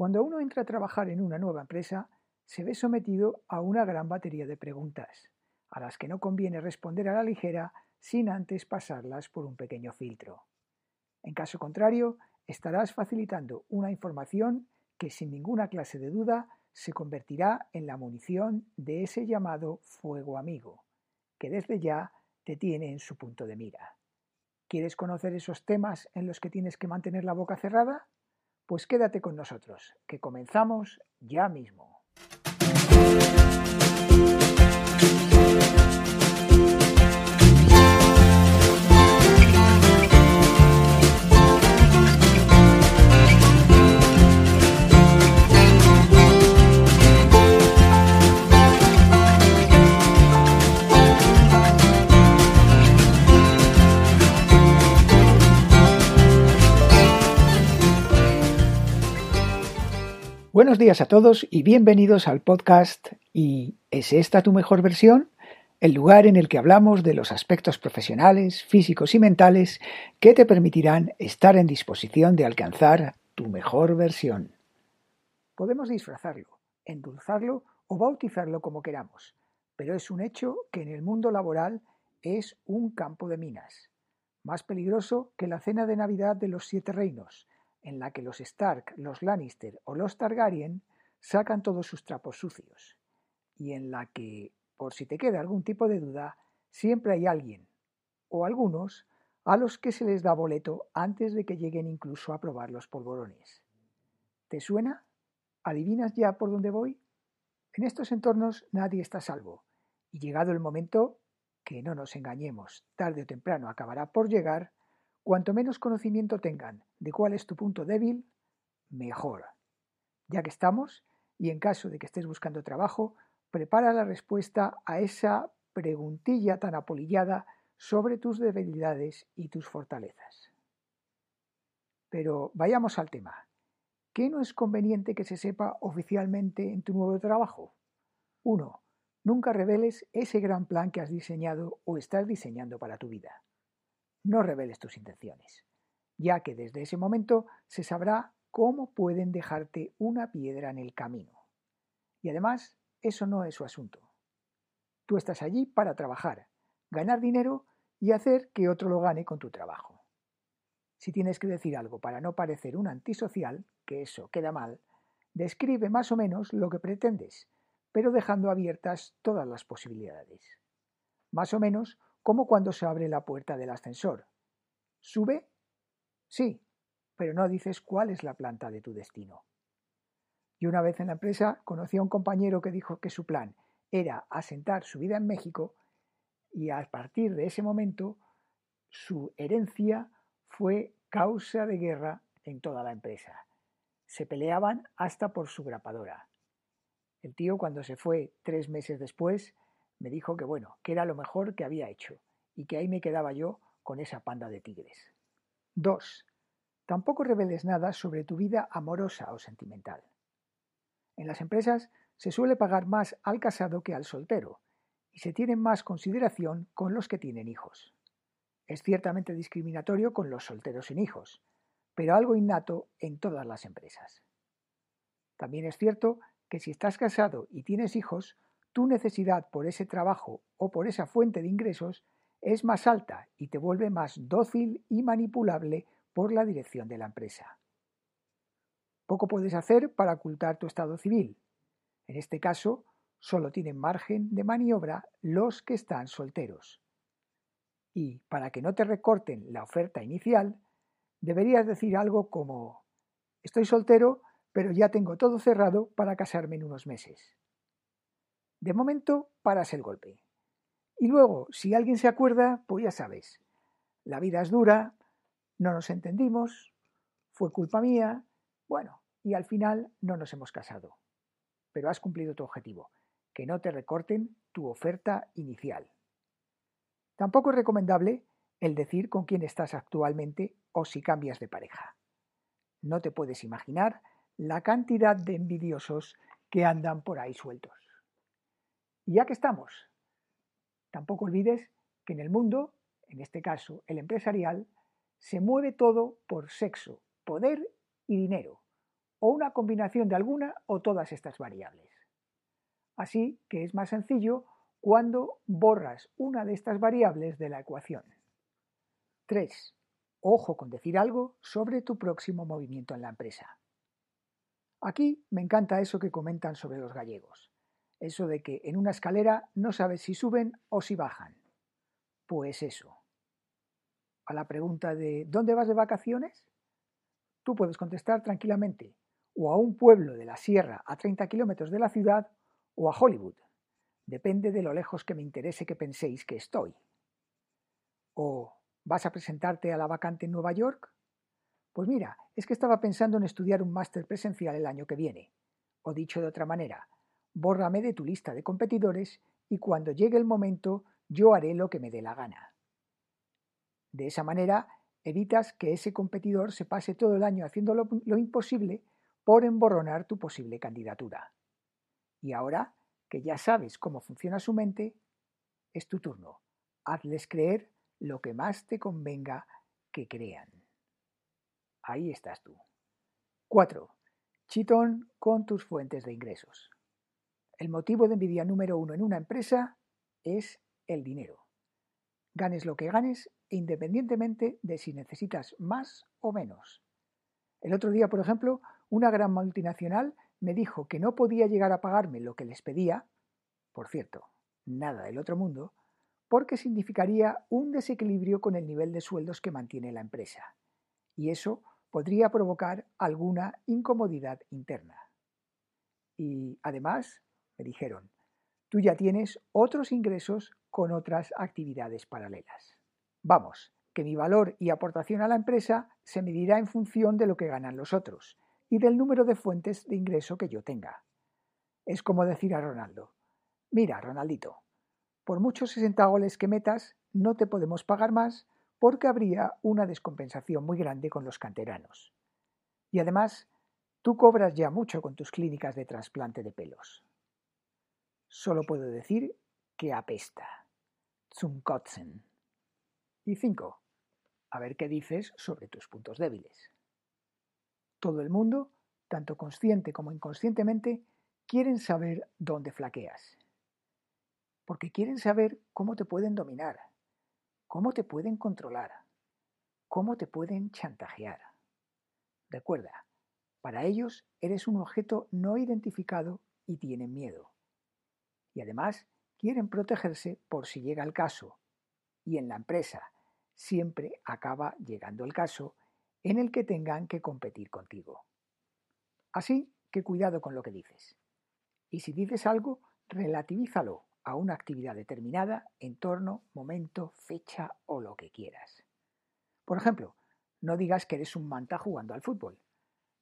Cuando uno entra a trabajar en una nueva empresa, se ve sometido a una gran batería de preguntas, a las que no conviene responder a la ligera sin antes pasarlas por un pequeño filtro. En caso contrario, estarás facilitando una información que sin ninguna clase de duda se convertirá en la munición de ese llamado fuego amigo, que desde ya te tiene en su punto de mira. ¿Quieres conocer esos temas en los que tienes que mantener la boca cerrada? Pues quédate con nosotros, que comenzamos ya mismo. Buenos días a todos y bienvenidos al podcast ¿Y es esta tu mejor versión? El lugar en el que hablamos de los aspectos profesionales, físicos y mentales que te permitirán estar en disposición de alcanzar tu mejor versión. Podemos disfrazarlo, endulzarlo o bautizarlo como queramos, pero es un hecho que en el mundo laboral es un campo de minas, más peligroso que la cena de Navidad de los siete reinos, en la que los Stark, los Lannister o los Targaryen sacan todos sus trapos sucios, y en la que, por si te queda algún tipo de duda, siempre hay alguien, o algunos, a los que se les da boleto antes de que lleguen incluso a probar los polvorones. ¿Te suena? ¿Adivinas ya por dónde voy? En estos entornos nadie está salvo, y llegado el momento, que no nos engañemos, tarde o temprano acabará por llegar, Cuanto menos conocimiento tengan de cuál es tu punto débil, mejor. Ya que estamos, y en caso de que estés buscando trabajo, prepara la respuesta a esa preguntilla tan apolillada sobre tus debilidades y tus fortalezas. Pero vayamos al tema. ¿Qué no es conveniente que se sepa oficialmente en tu nuevo trabajo? 1. Nunca reveles ese gran plan que has diseñado o estás diseñando para tu vida no reveles tus intenciones, ya que desde ese momento se sabrá cómo pueden dejarte una piedra en el camino. Y además, eso no es su asunto. Tú estás allí para trabajar, ganar dinero y hacer que otro lo gane con tu trabajo. Si tienes que decir algo para no parecer un antisocial, que eso queda mal, describe más o menos lo que pretendes, pero dejando abiertas todas las posibilidades. Más o menos como cuando se abre la puerta del ascensor. ¿Sube? Sí, pero no dices cuál es la planta de tu destino. Y una vez en la empresa conocí a un compañero que dijo que su plan era asentar su vida en México y a partir de ese momento su herencia fue causa de guerra en toda la empresa. Se peleaban hasta por su grapadora. El tío cuando se fue tres meses después me dijo que bueno, que era lo mejor que había hecho y que ahí me quedaba yo con esa panda de tigres. 2. Tampoco reveles nada sobre tu vida amorosa o sentimental. En las empresas se suele pagar más al casado que al soltero y se tiene más consideración con los que tienen hijos. Es ciertamente discriminatorio con los solteros sin hijos, pero algo innato en todas las empresas. También es cierto que si estás casado y tienes hijos, tu necesidad por ese trabajo o por esa fuente de ingresos es más alta y te vuelve más dócil y manipulable por la dirección de la empresa. Poco puedes hacer para ocultar tu estado civil. En este caso, solo tienen margen de maniobra los que están solteros. Y para que no te recorten la oferta inicial, deberías decir algo como Estoy soltero, pero ya tengo todo cerrado para casarme en unos meses. De momento, paras el golpe. Y luego, si alguien se acuerda, pues ya sabes, la vida es dura, no nos entendimos, fue culpa mía, bueno, y al final no nos hemos casado. Pero has cumplido tu objetivo, que no te recorten tu oferta inicial. Tampoco es recomendable el decir con quién estás actualmente o si cambias de pareja. No te puedes imaginar la cantidad de envidiosos que andan por ahí sueltos. Y ya que estamos, tampoco olvides que en el mundo, en este caso el empresarial, se mueve todo por sexo, poder y dinero. o una combinación de alguna o todas estas variables. Así que es más sencillo cuando borras una de estas variables de la ecuación. 3. Ojo con decir algo sobre tu próximo movimiento en la empresa. Aquí me encanta eso que comentan sobre los gallegos, eso de que en una escalera no sabes si suben o si bajan. Pues eso. A la pregunta de ¿dónde vas de vacaciones? Tú puedes contestar tranquilamente, o a un pueblo de la sierra a 30 kilómetros de la ciudad, o a Hollywood. Depende de lo lejos que me interese que penséis que estoy. O ¿vas a presentarte a la vacante en Nueva York? Pues mira, es que estaba pensando en estudiar un máster presencial el año que viene. O dicho de otra manera, bórrame de tu lista de competidores y cuando llegue el momento yo haré lo que me dé la gana. De esa manera evitas que ese competidor se pase todo el año haciendo lo, imposible por emborronar tu posible candidatura. Y ahora que ya sabes cómo funciona su mente, es tu turno. Hazles creer lo que más te convenga que crean. Ahí estás tú. 4. Chitón con tus fuentes de ingresos. El motivo de envidia número uno en una empresa es el dinero. Ganes lo que ganes, independientemente de si necesitas más o menos. El otro día, por ejemplo, una gran multinacional me dijo que no podía llegar a pagarme lo que les pedía, por cierto, nada del otro mundo, porque significaría un desequilibrio con el nivel de sueldos que mantiene la empresa. Y eso podría provocar alguna incomodidad interna. Y además, me dijeron, tú ya tienes otros ingresos con otras actividades paralelas. Vamos, que mi valor y aportación a la empresa se medirá en función de lo que ganan los otros y del número de fuentes de ingreso que yo tenga. Es como decir a Ronaldo, mira, Ronaldito, por muchos 60 goles que metas, no te podemos pagar más porque habría una descompensación muy grande con los canteranos. Y además, tú cobras ya mucho con tus clínicas de trasplante de pelos. Solo puedo decir que apesta. Zum Kotzen. Y 5. A ver qué dices sobre tus puntos débiles. Todo el mundo, tanto consciente como inconscientemente, quieren saber dónde flaqueas. Porque quieren saber cómo te pueden dominar cómo te pueden controlar, cómo te pueden chantajear. Recuerda, para ellos eres un objeto no identificado y tienen miedo. Y además quieren protegerse por si llega el caso. Y en la empresa siempre acaba llegando el caso en el que tengan que competir contigo. Así que cuidado con lo que dices. Y si dices algo, relativízalo a una actividad determinada, entorno, momento, fecha o lo que quieras. Por ejemplo, no digas que eres un manta jugando al fútbol.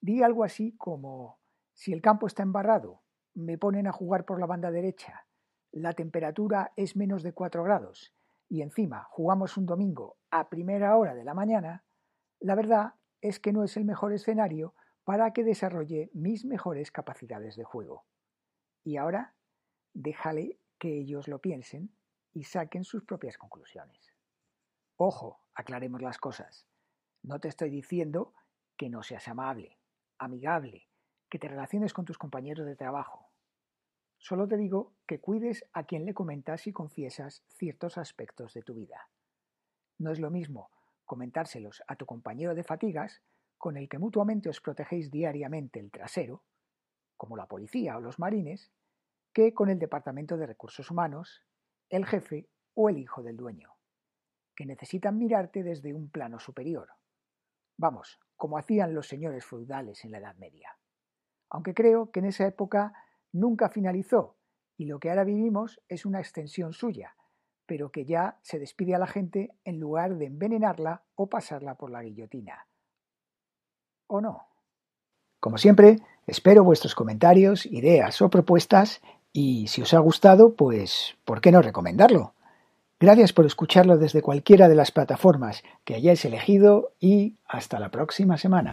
Di algo así como, si el campo está embarrado, me ponen a jugar por la banda derecha, la temperatura es menos de 4 grados y encima jugamos un domingo a primera hora de la mañana, la verdad es que no es el mejor escenario para que desarrolle mis mejores capacidades de juego. Y ahora, déjale que ellos lo piensen y saquen sus propias conclusiones. Ojo, aclaremos las cosas. No te estoy diciendo que no seas amable, amigable, que te relaciones con tus compañeros de trabajo. Solo te digo que cuides a quien le comentas y confiesas ciertos aspectos de tu vida. No es lo mismo comentárselos a tu compañero de fatigas, con el que mutuamente os protegéis diariamente el trasero, como la policía o los marines, que con el Departamento de Recursos Humanos, el jefe o el hijo del dueño, que necesitan mirarte desde un plano superior. Vamos, como hacían los señores feudales en la Edad Media. Aunque creo que en esa época nunca finalizó y lo que ahora vivimos es una extensión suya, pero que ya se despide a la gente en lugar de envenenarla o pasarla por la guillotina. ¿O no? Como siempre, espero vuestros comentarios, ideas o propuestas y si os ha gustado, pues, ¿por qué no recomendarlo? Gracias por escucharlo desde cualquiera de las plataformas que hayáis elegido y hasta la próxima semana.